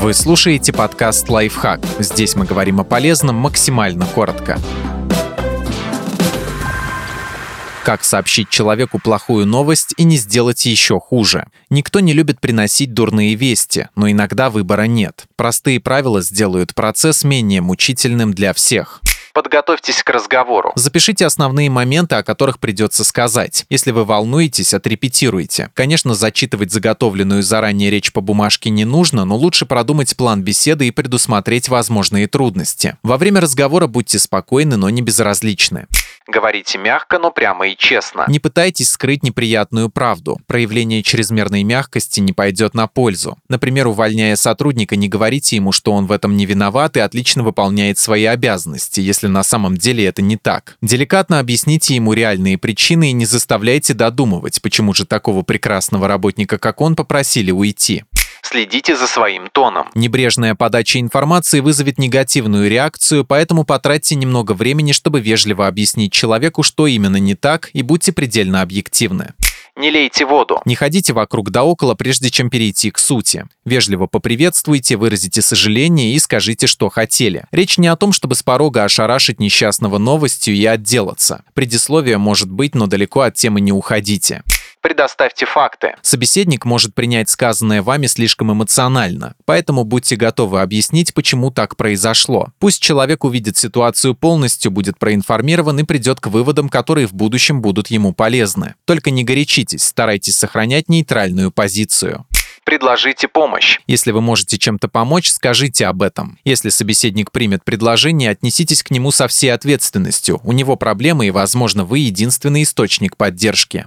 Вы слушаете подкаст «Лайфхак». Здесь мы говорим о полезном максимально коротко. Как сообщить человеку плохую новость и не сделать еще хуже? Никто не любит приносить дурные вести, но иногда выбора нет. Простые правила сделают процесс менее мучительным для всех. Подготовьтесь к разговору. Запишите основные моменты, о которых придется сказать. Если вы волнуетесь, отрепетируйте. Конечно, зачитывать заготовленную заранее речь по бумажке не нужно, но лучше продумать план беседы и предусмотреть возможные трудности. Во время разговора будьте спокойны, но не безразличны. Говорите мягко, но прямо и честно. Не пытайтесь скрыть неприятную правду. Проявление чрезмерной мягкости не пойдет на пользу. Например, увольняя сотрудника, не говорите ему, что он в этом не виноват и отлично выполняет свои обязанности, если на самом деле это не так. Деликатно объясните ему реальные причины и не заставляйте додумывать, почему же такого прекрасного работника, как он, попросили уйти. Следите за своим тоном. Небрежная подача информации вызовет негативную реакцию, поэтому потратьте немного времени, чтобы вежливо объяснить человеку, что именно не так, и будьте предельно объективны. Не лейте воду. Не ходите вокруг да около, прежде чем перейти к сути. Вежливо поприветствуйте, выразите сожаление и скажите, что хотели. Речь не о том, чтобы с порога ошарашить несчастного новостью и отделаться. Предисловие может быть, но далеко от темы не уходите предоставьте факты. Собеседник может принять сказанное вами слишком эмоционально, поэтому будьте готовы объяснить, почему так произошло. Пусть человек увидит ситуацию полностью, будет проинформирован и придет к выводам, которые в будущем будут ему полезны. Только не горячитесь, старайтесь сохранять нейтральную позицию предложите помощь. Если вы можете чем-то помочь, скажите об этом. Если собеседник примет предложение, отнеситесь к нему со всей ответственностью. У него проблемы и, возможно, вы единственный источник поддержки.